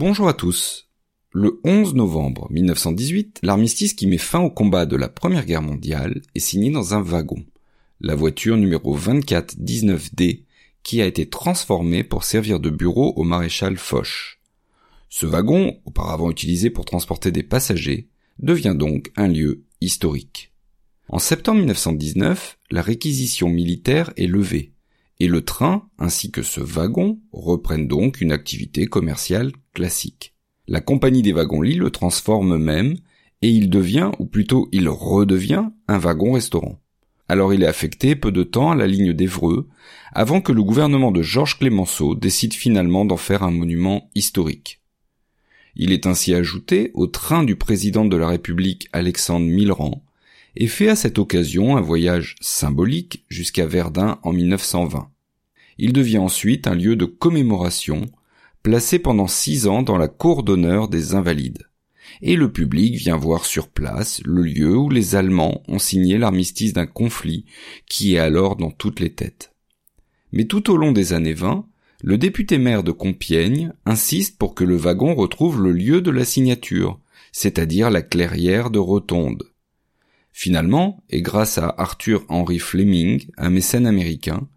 Bonjour à tous. Le 11 novembre 1918, l'armistice qui met fin au combat de la Première Guerre mondiale est signé dans un wagon, la voiture numéro 2419D, qui a été transformée pour servir de bureau au maréchal Foch. Ce wagon, auparavant utilisé pour transporter des passagers, devient donc un lieu historique. En septembre 1919, la réquisition militaire est levée et le train ainsi que ce wagon reprennent donc une activité commerciale classique. La compagnie des wagons-lits le transforme même et il devient, ou plutôt il redevient, un wagon-restaurant. Alors il est affecté peu de temps à la ligne d'Evreux, avant que le gouvernement de Georges Clémenceau décide finalement d'en faire un monument historique. Il est ainsi ajouté au train du président de la République Alexandre Millerand, et fait à cette occasion un voyage symbolique jusqu'à Verdun en 1920. Il devient ensuite un lieu de commémoration, placé pendant six ans dans la cour d'honneur des Invalides. Et le public vient voir sur place le lieu où les Allemands ont signé l'armistice d'un conflit qui est alors dans toutes les têtes. Mais tout au long des années 20, le député maire de Compiègne insiste pour que le wagon retrouve le lieu de la signature, c'est-à-dire la clairière de Rotonde. Finalement, et grâce à Arthur Henry Fleming, un mécène américain,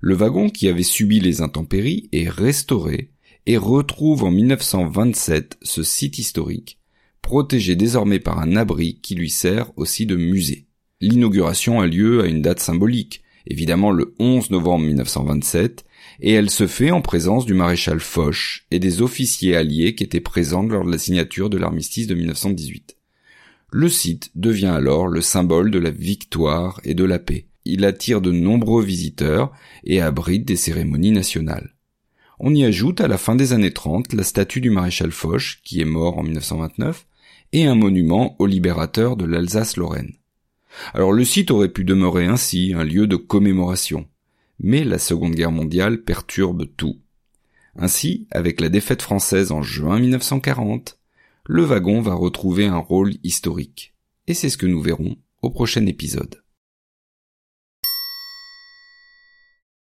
le wagon qui avait subi les intempéries est restauré et retrouve en 1927 ce site historique, protégé désormais par un abri qui lui sert aussi de musée. L'inauguration a lieu à une date symbolique, évidemment le 11 novembre 1927, et elle se fait en présence du maréchal Foch et des officiers alliés qui étaient présents lors de la signature de l'armistice de 1918. Le site devient alors le symbole de la victoire et de la paix. Il attire de nombreux visiteurs et abrite des cérémonies nationales. On y ajoute à la fin des années 30 la statue du maréchal Foch, qui est mort en 1929, et un monument au libérateur de l'Alsace-Lorraine. Alors le site aurait pu demeurer ainsi un lieu de commémoration, mais la Seconde Guerre mondiale perturbe tout. Ainsi, avec la défaite française en juin 1940, le wagon va retrouver un rôle historique. Et c'est ce que nous verrons au prochain épisode.